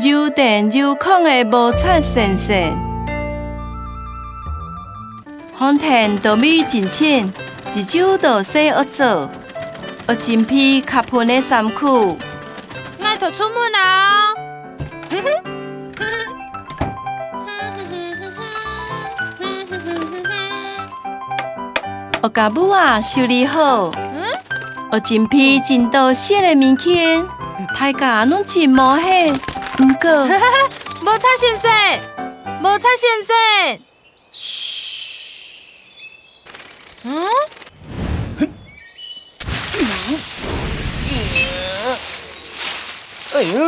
又电又空的无擦先生。风田稻米真浅，一手都洗恶做，而真皮卡喷的衫裤。那就出门啊！我甲母啊修理好，我真批真多新的物件，大家拢真无喜。不过，无差先生，无差先生。嘘。嗯？哎呦！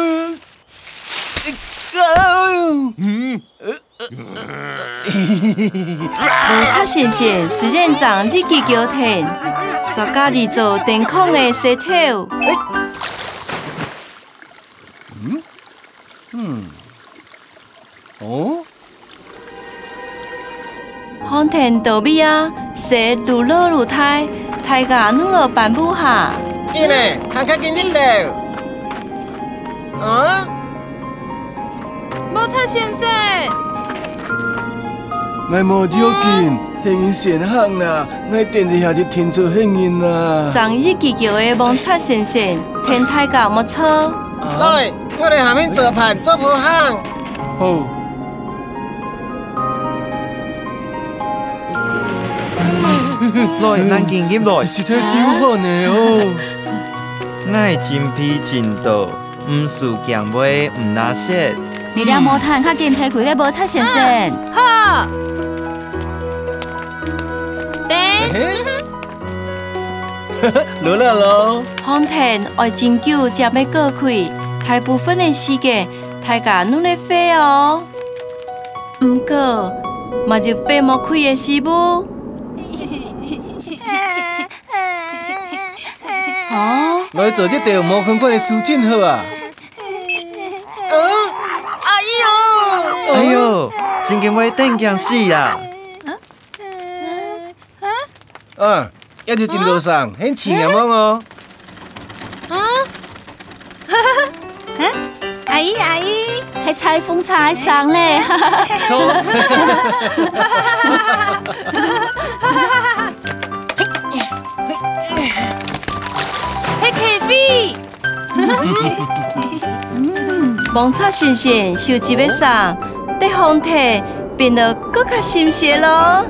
嗯。无擦先生虽然长日记交天，说家己做电控的石头。嗯哦，红田稻米啊，蛇愈落愈太，太家弄了半步下。伊呢，看看紧紧的。啊？无擦先生。我无照见，幸运先行啦！我电一下就听出幸运啦。长日记叫的蒙擦先生，天太高莫错。来，我哋下面做盘做铺行。好。来，咱经验来。实在真好呢哦。我真皮真多，唔输强买唔拿色。你俩毛毯较紧提开咧，无擦先生。好。落来咯！风田爱真久才要过开，大部分的时间大家努力飞哦。不过，嘛就飞莫开的是不？哦，来做这条毛款款的事情好啊！哎呦！哎呦！真惊我电僵死呀！嗯，一条电路上很轻的么哦。啊？阿姨阿姨，还裁缝裁上嘞！走。嘿，K V。蒙擦先生手机要上，得风体变得更加新鲜咯！